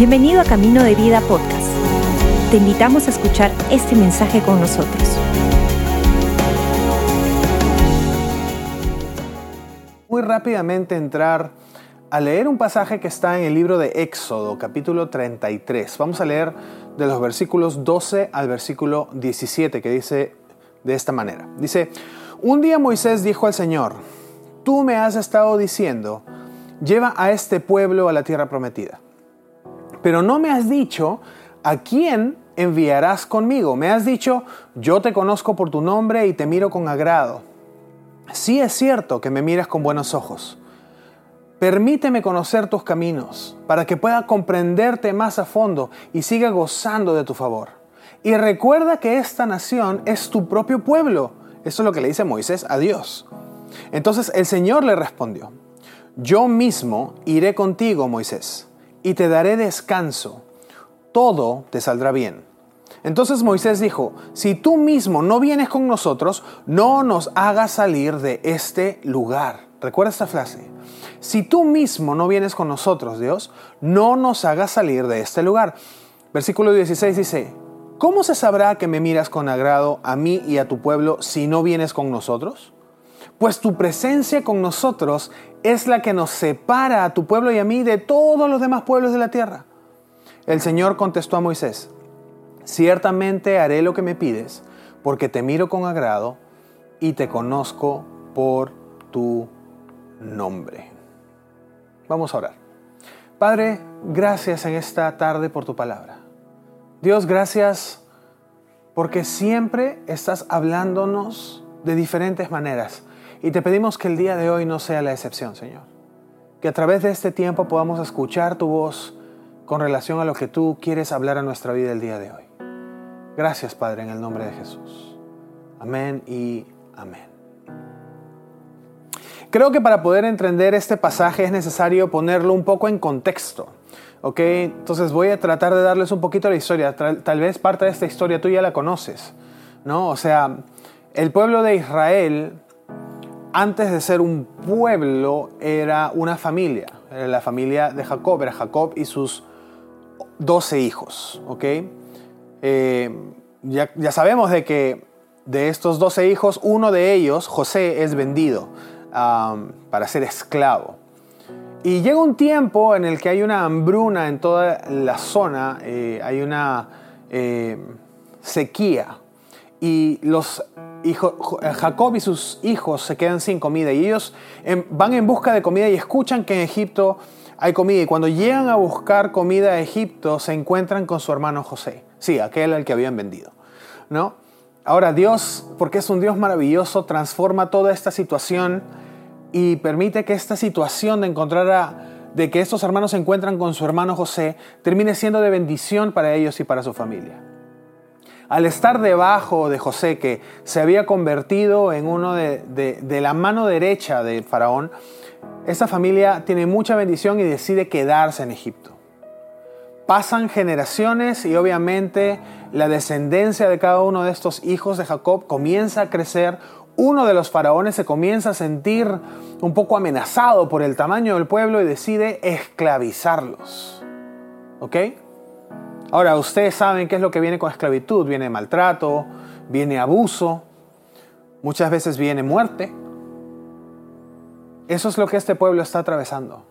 Bienvenido a Camino de Vida Podcast. Te invitamos a escuchar este mensaje con nosotros. Muy rápidamente entrar a leer un pasaje que está en el libro de Éxodo, capítulo 33. Vamos a leer de los versículos 12 al versículo 17, que dice de esta manera. Dice, un día Moisés dijo al Señor, tú me has estado diciendo, lleva a este pueblo a la tierra prometida. Pero no me has dicho a quién enviarás conmigo. Me has dicho, yo te conozco por tu nombre y te miro con agrado. Sí es cierto que me miras con buenos ojos. Permíteme conocer tus caminos para que pueda comprenderte más a fondo y siga gozando de tu favor. Y recuerda que esta nación es tu propio pueblo. Eso es lo que le dice Moisés a Dios. Entonces el Señor le respondió, yo mismo iré contigo, Moisés y te daré descanso. Todo te saldrá bien. Entonces Moisés dijo, si tú mismo no vienes con nosotros, no nos hagas salir de este lugar. Recuerda esta frase. Si tú mismo no vienes con nosotros, Dios, no nos hagas salir de este lugar. Versículo 16 dice, ¿cómo se sabrá que me miras con agrado a mí y a tu pueblo si no vienes con nosotros? Pues tu presencia con nosotros es la que nos separa a tu pueblo y a mí de todos los demás pueblos de la tierra. El Señor contestó a Moisés, ciertamente haré lo que me pides, porque te miro con agrado y te conozco por tu nombre. Vamos a orar. Padre, gracias en esta tarde por tu palabra. Dios, gracias porque siempre estás hablándonos de diferentes maneras y te pedimos que el día de hoy no sea la excepción, Señor. Que a través de este tiempo podamos escuchar tu voz con relación a lo que tú quieres hablar a nuestra vida el día de hoy. Gracias, Padre, en el nombre de Jesús. Amén y amén. Creo que para poder entender este pasaje es necesario ponerlo un poco en contexto. ¿Ok? Entonces voy a tratar de darles un poquito la historia. Tal vez parte de esta historia tú ya la conoces. ¿No? O sea, el pueblo de Israel antes de ser un pueblo, era una familia. Era la familia de Jacob, era Jacob y sus doce hijos. ¿ok? Eh, ya, sabemos de que de estos doce hijos, uno de ellos, José, es vendido para ser esclavo. Y llega un tiempo en el que hay una hambruna en toda la zona, eh, hay una eh, sequía. Y los Jacob y sus hijos se quedan sin comida y ellos van en busca de comida y escuchan que en Egipto hay comida. Y cuando llegan a buscar comida a Egipto se encuentran con su hermano José, sí, aquel al que habían vendido, ¿no? Ahora Dios, porque es un Dios maravilloso, transforma toda esta situación y permite que esta situación de encontrar a, de que estos hermanos se encuentran con su hermano José termine siendo de bendición para ellos y para su familia al estar debajo de José, que se había convertido en uno de, la mano derecha de Faraón, esta familia tiene mucha bendición y decide quedarse en Egipto. Pasan generaciones y obviamente la descendencia de cada uno de estos hijos de Jacob comienza a crecer. Uno de los faraones se comienza a sentir un poco amenazado por el tamaño del pueblo y decide esclavizarlos. ¿Ok? Ahora, ustedes saben qué es lo que viene con esclavitud. Viene maltrato, viene abuso, muchas veces viene muerte. Eso es lo que este pueblo está atravesando.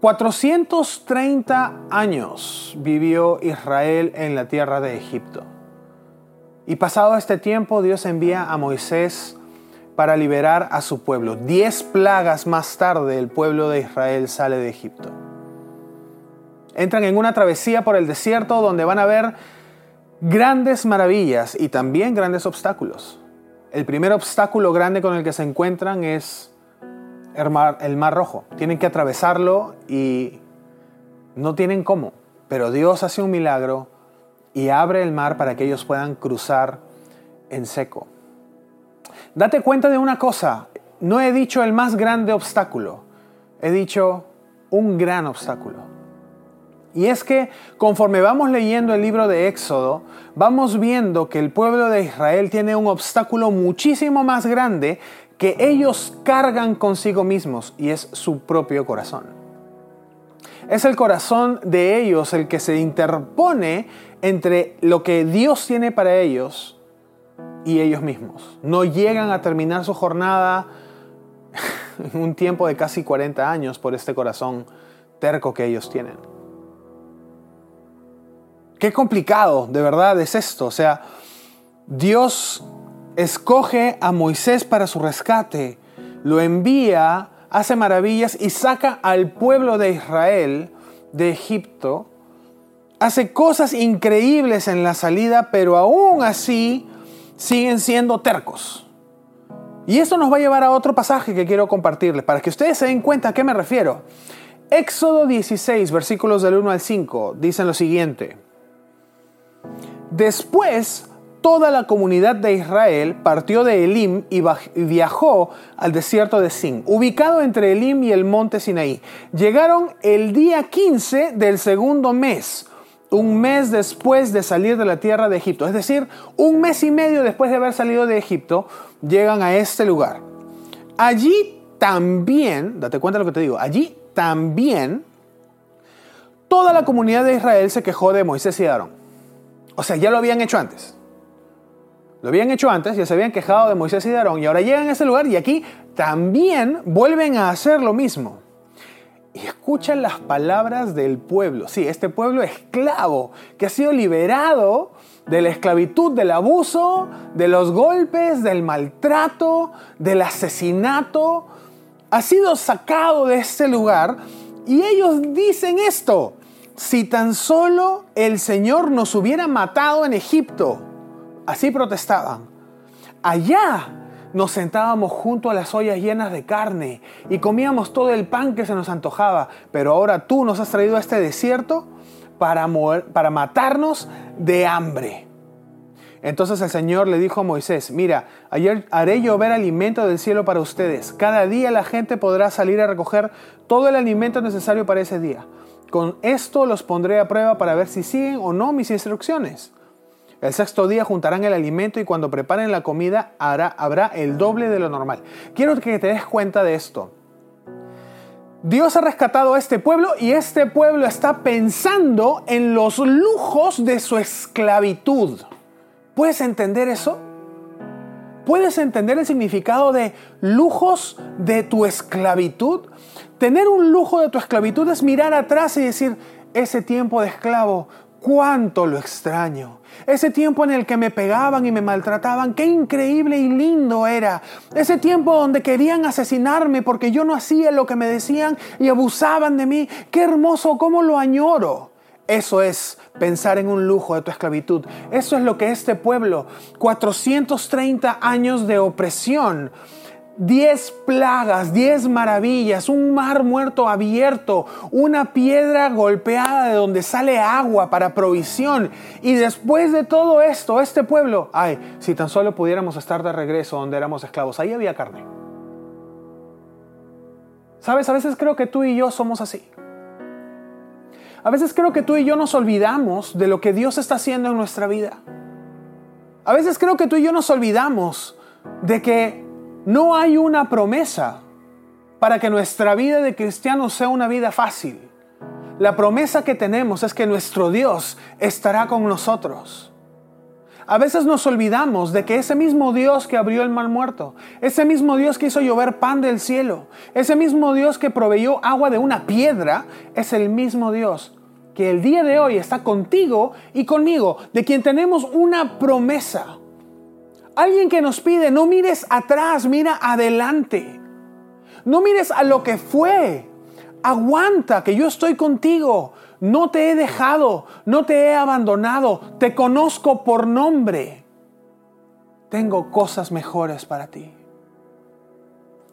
430 años vivió Israel en la tierra de Egipto. Y pasado este tiempo, Dios envía a Moisés para liberar a su pueblo. Diez plagas más tarde, el pueblo de Israel sale de Egipto entran en una travesía por el desierto donde van a ver grandes maravillas y también grandes obstáculos. El primer obstáculo grande con el que se encuentran es el mar, Rojo. Tienen que atravesarlo y no tienen cómo, pero Dios hace un milagro y abre el mar para que ellos puedan cruzar en seco. Date cuenta de una cosa, no he dicho el más grande obstáculo, he dicho un gran obstáculo. Y es que conforme vamos leyendo el libro de Éxodo, vamos viendo que el pueblo de Israel tiene un obstáculo muchísimo más grande que ellos cargan consigo mismos y es su propio corazón. Es el corazón de ellos el que se interpone entre lo que Dios tiene para ellos y ellos mismos. No llegan a terminar su jornada en un tiempo de casi 40 años por este corazón terco que ellos tienen. Qué complicado, de verdad, es esto. O sea, Dios escoge a Moisés para su rescate, lo envía, hace maravillas y saca al pueblo de Israel de Egipto. Hace cosas increíbles en la salida, pero aún así siguen siendo tercos. Y esto nos va a llevar a otro pasaje que quiero compartirles, para que ustedes se den cuenta a qué me refiero. Éxodo 16, versículos del 1 al 5, dicen lo siguiente. Después toda la comunidad de Israel partió de Elim y viajó al desierto de Sin, ubicado entre Elim y el monte Sinaí. Llegaron el día 15 del segundo mes, un mes después de salir de la tierra de Egipto. Es decir, un mes y medio después de haber salido de Egipto, llegan a este lugar. Allí también, date cuenta de lo que te digo, allí también toda la comunidad de Israel se quejó de Moisés y Aarón. O sea, ya lo habían hecho antes. Lo habían hecho antes, ya se habían quejado de Moisés y de Aarón y ahora llegan a ese lugar y aquí también vuelven a hacer lo mismo. Y escuchan las palabras del pueblo. Sí, este pueblo esclavo que ha sido liberado de la esclavitud, del abuso, de los golpes, del maltrato, del asesinato. Ha sido sacado de este lugar y ellos dicen esto. Si tan solo el Señor nos hubiera matado en Egipto Así protestaban. Allá nos sentábamos junto a las ollas llenas de carne y comíamos todo el pan que se nos antojaba, pero ahora tú nos has traído a este desierto para, para matarnos de hambre. Entonces el Señor le dijo a Moisés, mira, ayer haré llover alimento del cielo para ustedes. Cada día la gente podrá salir a recoger todo el alimento necesario para ese día. Con esto los pondré a prueba para ver si siguen o no mis instrucciones. El sexto día juntarán el alimento y cuando preparen la comida habrá el doble de lo normal. Quiero que te des cuenta de esto. Dios ha rescatado a este pueblo y este pueblo está pensando en los lujos de su esclavitud. ¿Puedes entender eso? ¿Puedes entender el significado de lujos de tu esclavitud? Tener un lujo de tu esclavitud es mirar atrás y decir, ese tiempo de esclavo, cuánto lo extraño. Ese tiempo en el que me pegaban y me maltrataban, qué increíble y lindo era. Ese tiempo donde querían asesinarme porque yo no hacía lo que me decían y abusaban de mí, qué hermoso, cómo lo añoro. Eso es pensar en un lujo de tu esclavitud. Eso es lo que este pueblo, 430 años de opresión, diez plagas, diez maravillas, un mar muerto abierto, una piedra golpeada de donde sale agua para provisión. Y después de todo esto, este pueblo, ay, si tan solo pudiéramos estar de regreso donde éramos esclavos, ahí había carne. Sabes, a veces creo que tú y yo somos así. A veces creo que tú y yo nos olvidamos de lo que Dios está haciendo en nuestra vida. A veces creo que tú y yo nos olvidamos de que no hay una promesa para que nuestra vida de cristiano sea una vida fácil. La promesa que tenemos es que nuestro Dios estará con nosotros. A veces nos olvidamos de que ese mismo Dios que abrió el mar muerto, ese mismo Dios que hizo llover pan del cielo, ese mismo Dios que proveyó agua de una piedra, es el mismo Dios que el día de hoy está contigo y conmigo, de quien tenemos una promesa. Alguien que nos pide, no mires atrás, mira adelante. No mires a lo que fue. Aguanta, que yo estoy contigo. No te he dejado, no te he abandonado. Te conozco por nombre. Tengo cosas mejores para ti.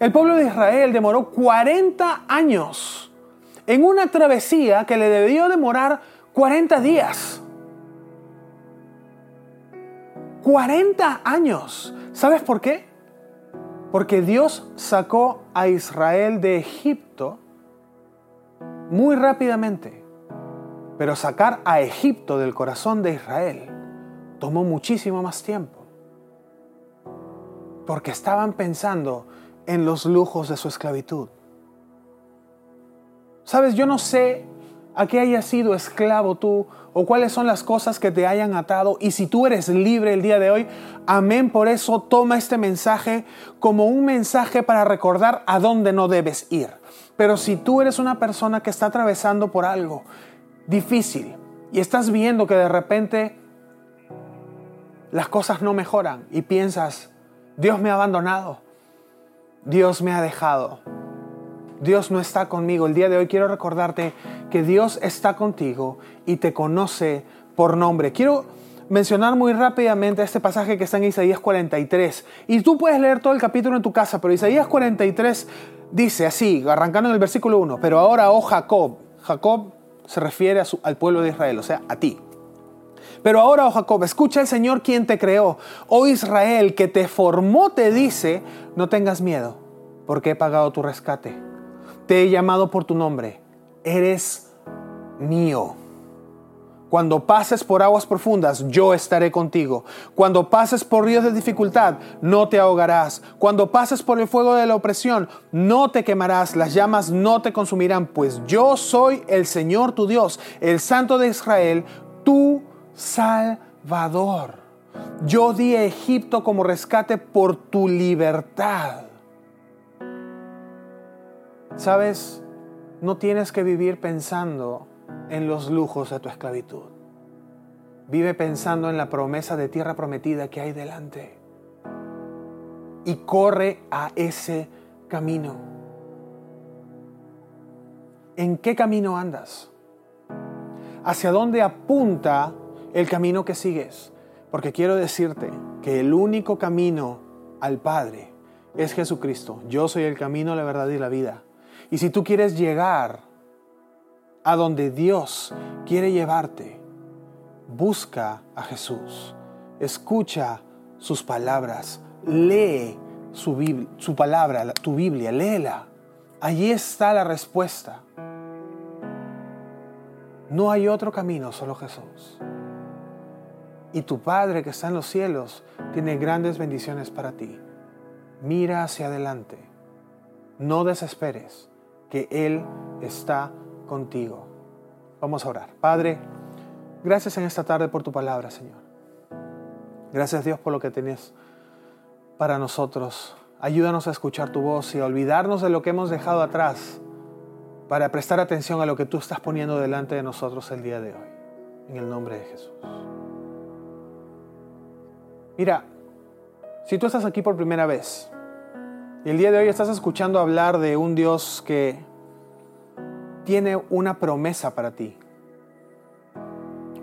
El pueblo de Israel demoró 40 años en una travesía que le debió demorar 40 días. 40 años. ¿Sabes por qué? Porque Dios sacó a Israel de Egipto muy rápidamente. Pero sacar a Egipto del corazón de Israel tomó muchísimo más tiempo. Porque estaban pensando en los lujos de su esclavitud. Sabes, yo no sé a qué hayas sido esclavo tú o cuáles son las cosas que te hayan atado. Y si tú eres libre el día de hoy, amén. Por eso toma este mensaje como un mensaje para recordar a dónde no debes ir. Pero si tú eres una persona que está atravesando por algo difícil y estás viendo que de repente las cosas no mejoran y piensas, Dios me ha abandonado, Dios me ha dejado, Dios no está conmigo. El día de hoy quiero recordarte que Dios está contigo y te conoce por nombre. Quiero mencionar muy rápidamente este pasaje que está en Isaías 43. Y tú puedes leer todo el capítulo en tu casa, pero Isaías 43 dice así, arrancando en el versículo 1, pero ahora, oh Jacob, Jacob se refiere al pueblo de Israel, o sea, a ti. Pero ahora, oh Jacob, escucha el Señor quien te creó. Oh Israel, que te formó, te dice, no tengas miedo, porque he pagado tu rescate te he llamado por tu nombre. Eres mío. Cuando pases por aguas profundas, yo estaré contigo. Cuando pases por ríos de dificultad, no te ahogarás. Cuando pases por el fuego de la opresión, no te quemarás. Las llamas no te consumirán, pues yo soy el Señor tu Dios, el Santo de Israel, tu Salvador. Yo di a Egipto como rescate por tu libertad. Sabes, no tienes que vivir pensando en los lujos de tu esclavitud. Vive pensando en la promesa de tierra prometida que hay delante. Y corre a ese camino. ¿En qué camino andas? ¿Hacia dónde apunta el camino que sigues? Porque quiero decirte que el único camino al Padre es Jesucristo. Yo soy el camino, la verdad y la vida. Y si tú quieres llegar a donde Dios quiere llevarte, busca a Jesús, escucha sus palabras, lee su, su palabra, tu Biblia, léela. Allí está la respuesta. No hay otro camino, solo Jesús. Y tu Padre que está en los cielos tiene grandes bendiciones para ti. Mira hacia adelante. No desesperes que Él está contigo. Vamos a orar. Padre, gracias en esta tarde por tu palabra, Señor. Gracias Dios por lo que tenés para nosotros. Ayúdanos a escuchar tu voz y a olvidarnos de lo que hemos dejado atrás para prestar atención a lo que tú estás poniendo delante de nosotros el día de hoy. En el nombre de Jesús. Mira, si tú estás aquí por primera vez, y el día de hoy estás escuchando hablar de un Dios que tiene una promesa para ti.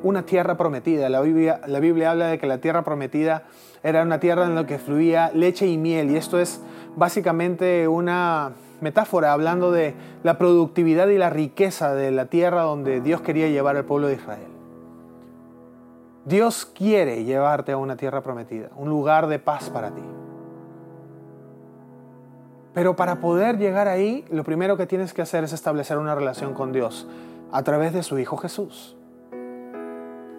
Una tierra prometida. La Biblia, la Biblia habla de que la tierra prometida era una tierra en la que fluía leche y miel. Y esto es básicamente una metáfora hablando de la productividad y la riqueza de la tierra donde Dios quería llevar al pueblo de Israel. Dios quiere llevarte a una tierra prometida, un lugar de paz para ti. Pero para poder llegar ahí, lo primero que tienes que hacer es establecer una relación con Dios a través de su Hijo Jesús.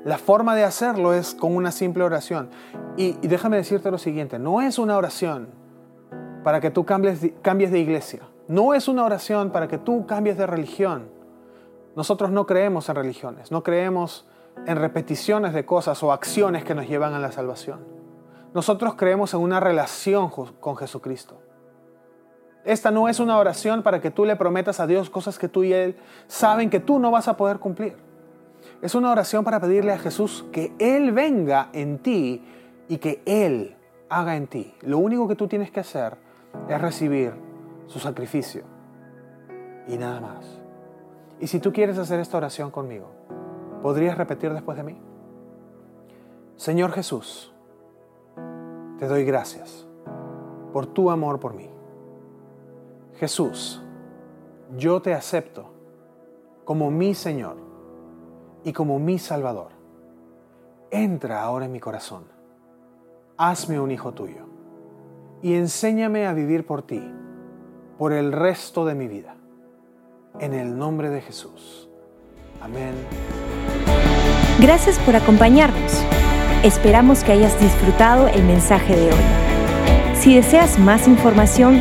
La forma de hacerlo es con una simple oración. Y, déjame decirte lo siguiente, no es una oración para que tú cambies, cambies de iglesia. No es una oración para que tú cambies de religión. Nosotros no creemos en religiones, no creemos en repeticiones de cosas o acciones que nos llevan a la salvación. Nosotros creemos en una relación con Jesucristo. Esta no es una oración para que tú le prometas a Dios cosas que tú y Él saben que tú no vas a poder cumplir. Es una oración para pedirle a Jesús que Él venga en ti y que Él haga en ti. Lo único que tú tienes que hacer es recibir su sacrificio y nada más. Y si tú quieres hacer esta oración conmigo, ¿podrías repetir después de mí? Señor Jesús, te doy gracias por tu amor por mí. Jesús, yo te acepto como mi Señor y como mi Salvador. Entra ahora en mi corazón. Hazme un hijo tuyo y enséñame a vivir por ti por el resto de mi vida. En el nombre de Jesús. Amén. Gracias por acompañarnos. Esperamos que hayas disfrutado el mensaje de hoy. Si deseas más información,